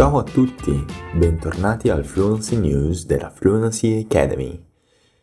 Ciao a tutti, bentornati al Fluency News della Fluency Academy.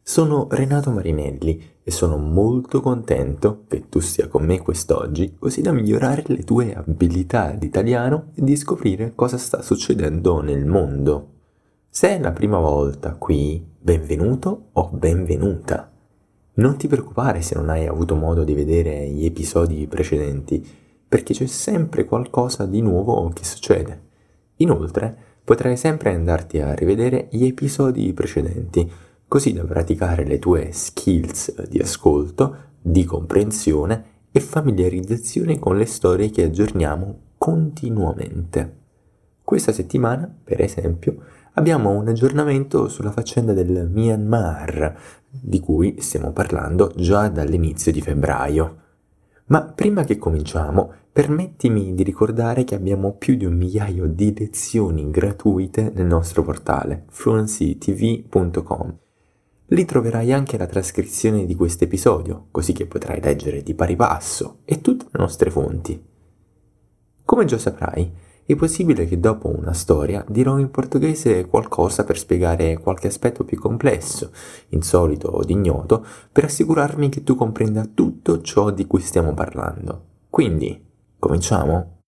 Sono Renato Marinelli e sono molto contento che tu sia con me quest'oggi così da migliorare le tue abilità di italiano e di scoprire cosa sta succedendo nel mondo. Se è la prima volta qui, benvenuto o benvenuta. Non ti preoccupare se non hai avuto modo di vedere gli episodi precedenti, perché c'è sempre qualcosa di nuovo che succede. Inoltre, potrai sempre andarti a rivedere gli episodi precedenti, così da praticare le tue skills di ascolto, di comprensione e familiarizzazione con le storie che aggiorniamo continuamente. Questa settimana, per esempio, abbiamo un aggiornamento sulla faccenda del Myanmar, di cui stiamo parlando già dall'inizio di febbraio. Ma prima che cominciamo, permettimi di ricordare che abbiamo più di un migliaio di lezioni gratuite nel nostro portale fluencytv.com. Lì troverai anche la trascrizione di questo episodio, così che potrai leggere di pari passo e tutte le nostre fonti. Come già saprai, è possibile che dopo una storia dirò in portoghese qualcosa per spiegare qualche aspetto più complesso, insolito o ignoto, per assicurarmi che tu comprenda tutto ciò di cui stiamo parlando. Quindi, cominciamo?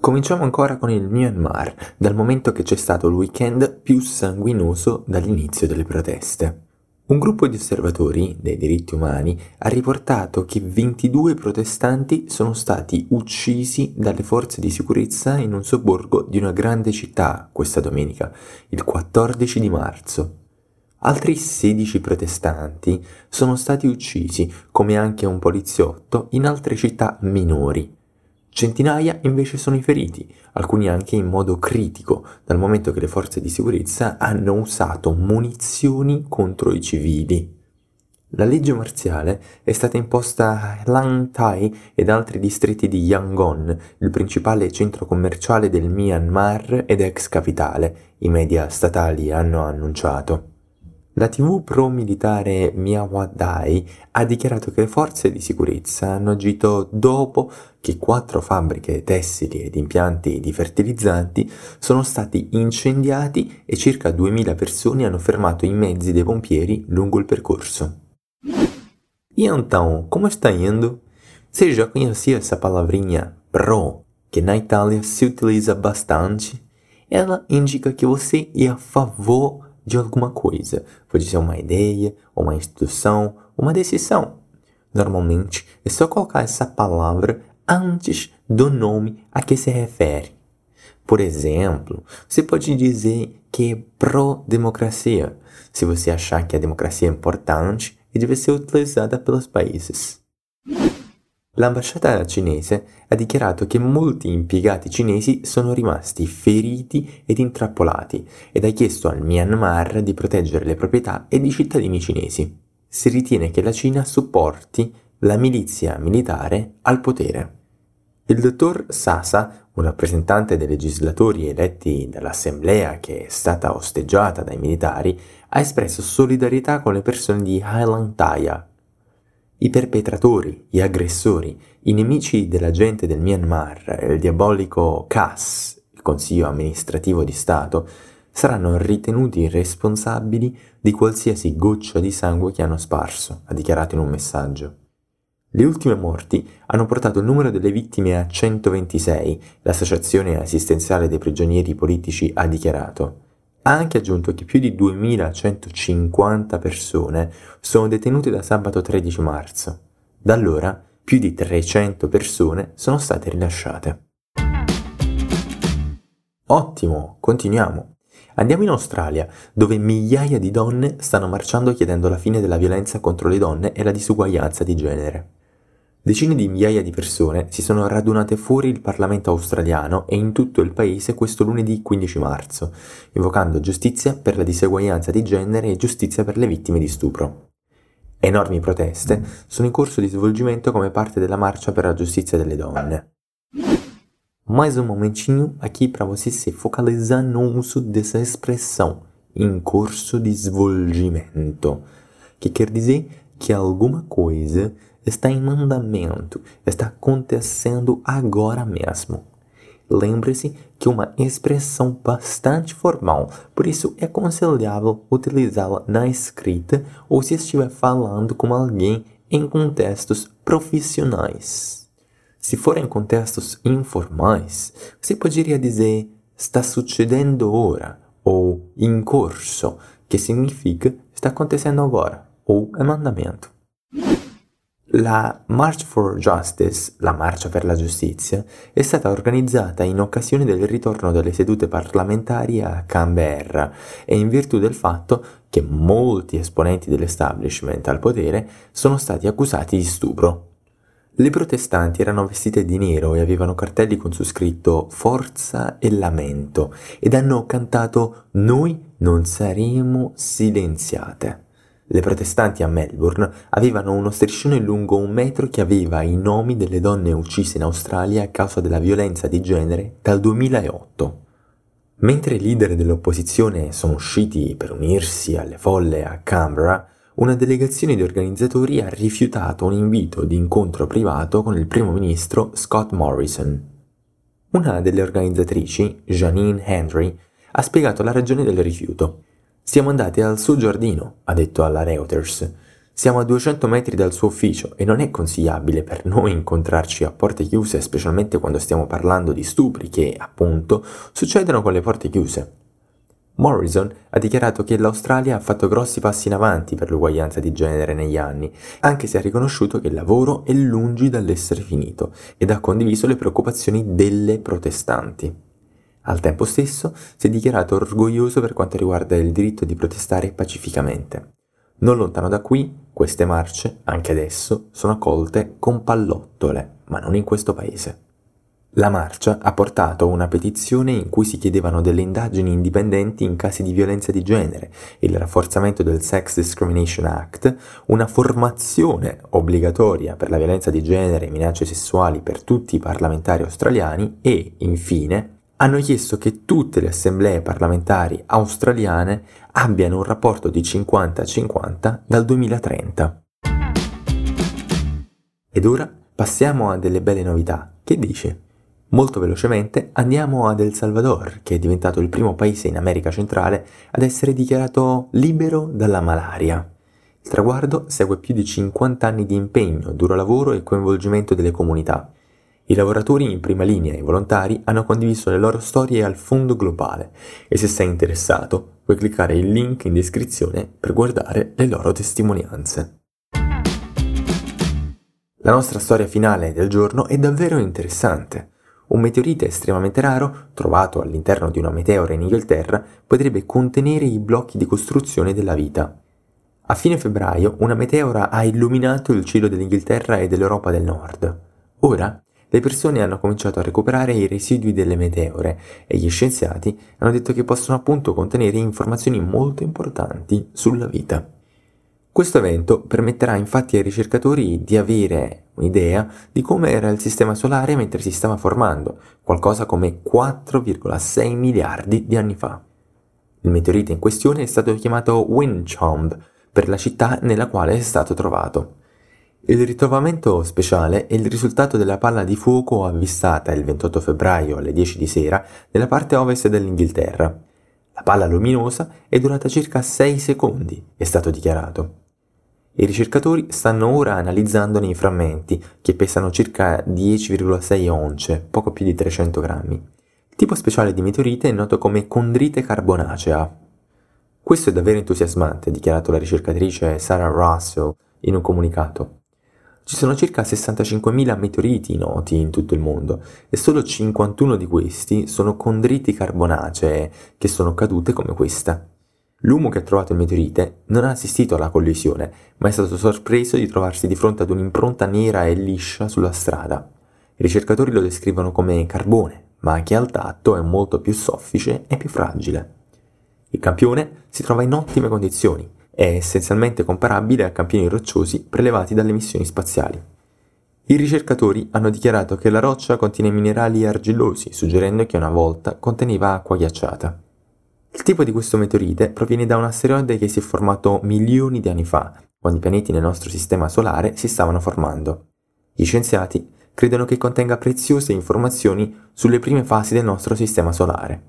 Cominciamo ancora con il Myanmar, dal momento che c'è stato il weekend più sanguinoso dall'inizio delle proteste. Un gruppo di osservatori dei diritti umani ha riportato che 22 protestanti sono stati uccisi dalle forze di sicurezza in un sobborgo di una grande città questa domenica, il 14 di marzo. Altri 16 protestanti sono stati uccisi, come anche un poliziotto, in altre città minori. Centinaia invece sono i feriti, alcuni anche in modo critico, dal momento che le forze di sicurezza hanno usato munizioni contro i civili. La legge marziale è stata imposta a Lang Thai ed altri distretti di Yangon, il principale centro commerciale del Myanmar ed ex capitale, i media statali hanno annunciato. La TV pro-militare Miawadai ha dichiarato che le forze di sicurezza hanno agito dopo che quattro fabbriche tessili ed impianti di fertilizzanti sono stati incendiati e circa 2000 persone hanno fermato i mezzi dei pompieri lungo il percorso. E então, como está indo? Você já conhecia essa palavrinha pro, que na Itália se utiliza bastante? Ela indica que você é a favor de alguma coisa. Pode ser uma ideia, uma instituição, uma decisão. Normalmente é só colocar essa palavra antes do nome a que se refere. Por exemplo, você pode dizer que é pró-democracia, se você achar que a democracia é importante e deve ser utilizada pelos países. L'ambasciata cinese ha dichiarato che molti impiegati cinesi sono rimasti feriti ed intrappolati ed ha chiesto al Myanmar di proteggere le proprietà ed i cittadini cinesi. Si ritiene che la Cina supporti la milizia militare al potere. Il dottor Sasa, un rappresentante dei legislatori eletti dall'assemblea che è stata osteggiata dai militari, ha espresso solidarietà con le persone di Highland Thaya, i perpetratori, gli aggressori, i nemici della gente del Myanmar e il diabolico CAS, il Consiglio amministrativo di Stato, saranno ritenuti responsabili di qualsiasi goccia di sangue che hanno sparso, ha dichiarato in un messaggio. Le ultime morti hanno portato il numero delle vittime a 126, l'associazione assistenziale dei prigionieri politici ha dichiarato. Ha anche aggiunto che più di 2150 persone sono detenute da sabato 13 marzo. Da allora più di 300 persone sono state rilasciate. Ottimo, continuiamo. Andiamo in Australia, dove migliaia di donne stanno marciando chiedendo la fine della violenza contro le donne e la disuguaglianza di genere. Decine di migliaia di persone si sono radunate fuori il Parlamento australiano e in tutto il paese questo lunedì 15 marzo, invocando giustizia per la diseguaglianza di genere e giustizia per le vittime di stupro. Enormi proteste sono in corso di svolgimento come parte della marcia per la giustizia delle donne. Mais um momentinho aqui para você se focalizar no uso dessa expressão, em curso de svolgimento, que quer dizer que alguma coisa está em mandamento, está acontecendo agora mesmo. lembre-se que uma expressão bastante formal, por isso é aconselhável utilizá-la na escrita ou se estiver falando com alguém em contextos profissionais. Se for em contextos informais, você poderia dizer está succedendo ora ou in corso, que significa está acontecendo agora ou é mandamento. La March for Justice, la Marcia per la Giustizia, è stata organizzata in occasione del ritorno delle sedute parlamentari a Canberra e in virtù del fatto che molti esponenti dell'establishment al potere sono stati accusati di stupro. Le protestanti erano vestite di nero e avevano cartelli con su scritto Forza e Lamento ed hanno cantato Noi non saremo silenziate. Le protestanti a Melbourne avevano uno striscione lungo un metro che aveva i nomi delle donne uccise in Australia a causa della violenza di genere dal 2008. Mentre i leader dell'opposizione sono usciti per unirsi alle folle a Canberra, una delegazione di organizzatori ha rifiutato un invito di incontro privato con il primo ministro Scott Morrison. Una delle organizzatrici, Janine Henry, ha spiegato la ragione del rifiuto. Siamo andati al suo giardino, ha detto alla Reuters. Siamo a 200 metri dal suo ufficio e non è consigliabile per noi incontrarci a porte chiuse, specialmente quando stiamo parlando di stupri che, appunto, succedono con le porte chiuse. Morrison ha dichiarato che l'Australia ha fatto grossi passi in avanti per l'uguaglianza di genere negli anni, anche se ha riconosciuto che il lavoro è lungi dall'essere finito ed ha condiviso le preoccupazioni delle protestanti. Al tempo stesso si è dichiarato orgoglioso per quanto riguarda il diritto di protestare pacificamente. Non lontano da qui, queste marce, anche adesso, sono accolte con pallottole, ma non in questo paese. La marcia ha portato una petizione in cui si chiedevano delle indagini indipendenti in casi di violenza di genere, il rafforzamento del Sex Discrimination Act, una formazione obbligatoria per la violenza di genere e minacce sessuali per tutti i parlamentari australiani e, infine, hanno chiesto che tutte le assemblee parlamentari australiane abbiano un rapporto di 50-50 dal 2030. Ed ora passiamo a delle belle novità. Che dici? Molto velocemente andiamo ad El Salvador, che è diventato il primo paese in America centrale ad essere dichiarato libero dalla malaria. Il traguardo segue più di 50 anni di impegno, duro lavoro e coinvolgimento delle comunità. I lavoratori in prima linea e i volontari hanno condiviso le loro storie al fondo globale e se sei interessato puoi cliccare il link in descrizione per guardare le loro testimonianze. La nostra storia finale del giorno è davvero interessante. Un meteorite estremamente raro, trovato all'interno di una meteora in Inghilterra, potrebbe contenere i blocchi di costruzione della vita. A fine febbraio una meteora ha illuminato il cielo dell'Inghilterra e dell'Europa del Nord. Ora le persone hanno cominciato a recuperare i residui delle meteore e gli scienziati hanno detto che possono appunto contenere informazioni molto importanti sulla vita. Questo evento permetterà infatti ai ricercatori di avere un'idea di come era il sistema solare mentre si stava formando, qualcosa come 4,6 miliardi di anni fa. Il meteorite in questione è stato chiamato Winchombe per la città nella quale è stato trovato. Il ritrovamento speciale è il risultato della palla di fuoco avvistata il 28 febbraio alle 10 di sera nella parte ovest dell'Inghilterra. La palla luminosa è durata circa 6 secondi, è stato dichiarato. I ricercatori stanno ora analizzandone i frammenti, che pesano circa 10,6 once, poco più di 300 grammi. Il tipo speciale di meteorite è noto come condrite carbonacea. Questo è davvero entusiasmante, ha dichiarato la ricercatrice Sarah Russell in un comunicato. Ci sono circa 65.000 meteoriti noti in tutto il mondo e solo 51 di questi sono condriti carbonacee che sono cadute come questa. L'uomo che ha trovato il meteorite non ha assistito alla collisione, ma è stato sorpreso di trovarsi di fronte ad un'impronta nera e liscia sulla strada. I ricercatori lo descrivono come carbone, ma che al tatto è molto più soffice e più fragile. Il campione si trova in ottime condizioni è essenzialmente comparabile a campioni rocciosi prelevati dalle missioni spaziali. I ricercatori hanno dichiarato che la roccia contiene minerali argillosi, suggerendo che una volta conteneva acqua ghiacciata. Il tipo di questo meteorite proviene da un asteroide che si è formato milioni di anni fa, quando i pianeti nel nostro sistema solare si stavano formando. Gli scienziati credono che contenga preziose informazioni sulle prime fasi del nostro sistema solare.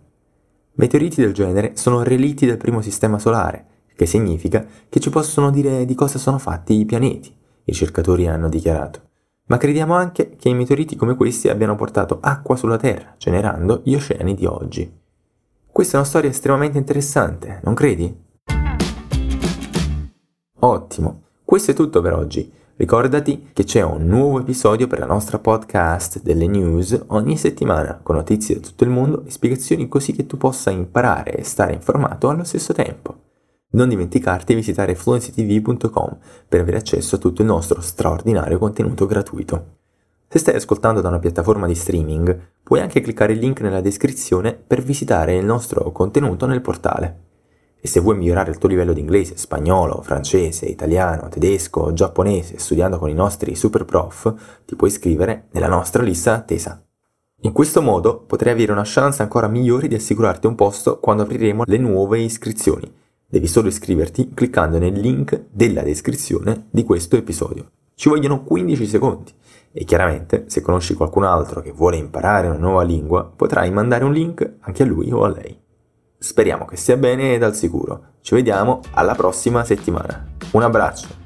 Meteoriti del genere sono relitti del primo sistema solare, che significa che ci possono dire di cosa sono fatti i pianeti, i ricercatori hanno dichiarato. Ma crediamo anche che i meteoriti come questi abbiano portato acqua sulla Terra, generando gli oceani di oggi. Questa è una storia estremamente interessante, non credi? Ottimo, questo è tutto per oggi. Ricordati che c'è un nuovo episodio per la nostra podcast delle news ogni settimana, con notizie da tutto il mondo e spiegazioni così che tu possa imparare e stare informato allo stesso tempo. Non dimenticarti di visitare fluencytv.com per avere accesso a tutto il nostro straordinario contenuto gratuito. Se stai ascoltando da una piattaforma di streaming, puoi anche cliccare il link nella descrizione per visitare il nostro contenuto nel portale. E se vuoi migliorare il tuo livello di inglese, spagnolo, francese, italiano, tedesco, giapponese, studiando con i nostri super prof, ti puoi iscrivere nella nostra lista d'attesa. In questo modo potrai avere una chance ancora migliore di assicurarti un posto quando apriremo le nuove iscrizioni. Devi solo iscriverti cliccando nel link della descrizione di questo episodio. Ci vogliono 15 secondi e chiaramente se conosci qualcun altro che vuole imparare una nuova lingua potrai mandare un link anche a lui o a lei. Speriamo che stia bene dal sicuro. Ci vediamo alla prossima settimana. Un abbraccio.